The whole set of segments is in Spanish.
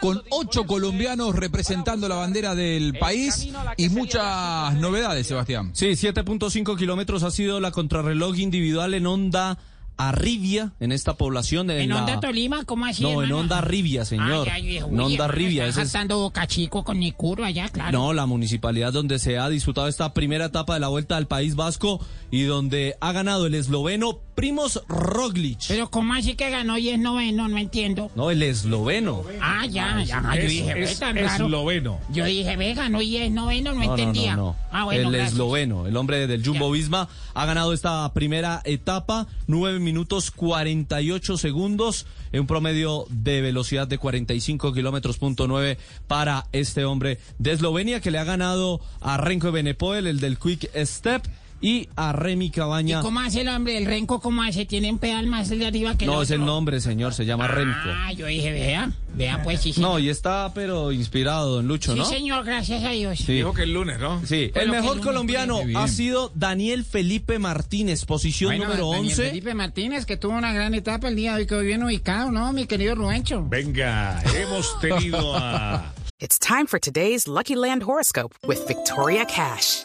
Con ocho colombianos representando la bandera del país y muchas novedades, Sebastián. Sí, 7.5 kilómetros ha sido la contrarreloj individual en onda Arribia, en esta población. de ¿En la- Onda Tolima? ¿Cómo así, No, en onda Arribia, señor. Ay, ay, en onda Arribia. Está ese es- saltando Boca Chico con Nicuro allá, claro. No, la municipalidad donde se ha disputado esta primera etapa de la Vuelta al País Vasco y donde ha ganado el esloveno Primos Roglic. Pero ¿cómo así que ganó y es noveno? No entiendo. No, el esloveno. Ah, ya, ya. Yo dije, ve tan raro. Yo dije, ve, ganó y es noveno, no, No, no, entendía. no, no. Ah, bueno, el gracias. esloveno, el hombre del Jumbo Ya. Visma, ha ganado esta primera etapa, 9 minutos 48 segundos, en un promedio de velocidad de 45 kilómetros punto nueve para este hombre de Eslovenia, que le ha ganado a Renko Benepoel, el del Quick Step, y a Remy ¿Y Cabaña. cómo hace el hombre? ¿El renco cómo hace? ¿Tiene un pedal más de arriba que el No, es el nombre, señor, se llama Remco. Ah, yo dije, vea, vea pues sí, señor. No, y está, pero inspirado, don Lucho, Sí, ¿no? señor, gracias a Dios. Sí. que el lunes, ¿no? Sí, el mejor el colombiano bien. ha sido Daniel Felipe Martínez, posición Bueno, número Daniel 11. Felipe Martínez, que tuvo una gran etapa el día de hoy, que hoy bien ubicado, ¿no, mi querido Ruencho? Venga, hemos tenido a... It's time for today's Lucky Land horoscope with Victoria Cash.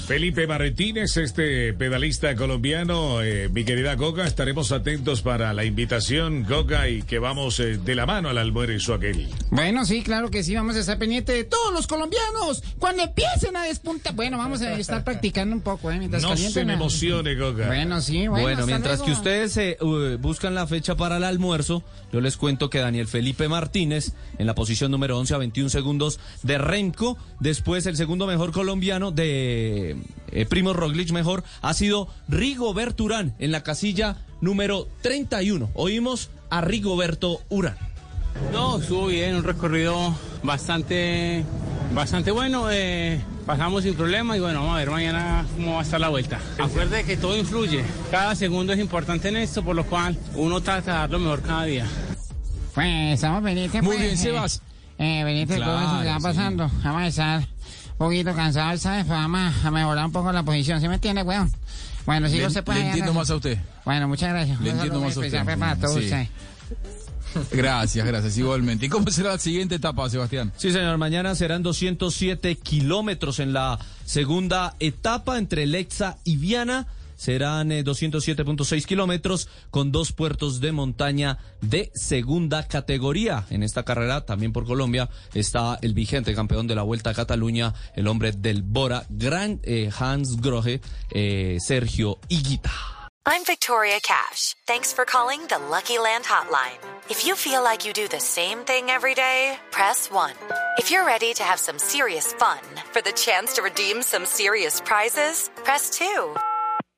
Felipe Martínez, este pedalista colombiano, eh, mi querida Coca, estaremos atentos para la invitación, Coca, y que vamos eh, de la mano al almuerzo aquel. Bueno, sí, claro que sí, vamos a estar pendientes de todos los colombianos cuando empiecen a despuntar. Bueno, vamos a estar practicando un poco, ¿eh? Mientras No se me emocione, Coca. Bueno, sí, bueno. Bueno, mientras luego. que ustedes eh, uh, buscan la fecha para el almuerzo, yo les cuento que Daniel Felipe Martínez, en la posición número 11 a 21 segundos de Remco, después el segundo mejor colombiano de eh, Primo Roglic mejor, ha sido Rigoberto Urán en la casilla número 31. Oímos a Rigoberto Urán. No, estuvo bien, un recorrido bastante, bastante bueno. eh, pasamos sin problema y bueno, vamos a ver mañana cómo va a estar la vuelta. Acuerde que todo influye. Cada segundo es importante en esto, por lo cual uno trata de dar lo mejor cada día. Pues estamos pendientes. Muy pues, bien, eh, Sebas. Eh, pendientes de todo eso que Claro, va sí. pasando. Vamos a estar poquito cansados, ¿sabes? Pues vamos a mejorar un poco la posición, ¿sí me entiende, weón? Bueno, si Le, usted puede... le entiendo más a usted. Bueno, muchas gracias. Le entiendo más a usted. especial para todos Sí. ustedes. Gracias, gracias, igualmente. ¿Y cómo será la siguiente etapa, Sebastián? Sí, señor, mañana serán 207 kilómetros en la segunda etapa entre Lexa y Viana. Serán eh, 207.6 kilómetros con dos puertos de montaña de segunda categoría. En esta carrera, también por Colombia, está el vigente campeón de la Vuelta a Cataluña, el hombre del Bora, Gran eh, Hans Grohe, eh, Sergio Higuita. I'm Victoria Cash. Thanks for calling the Lucky Land Hotline. If you feel like you do the same thing every day, press 1. If you're ready to have some serious fun for the chance to redeem some serious prizes, press 2.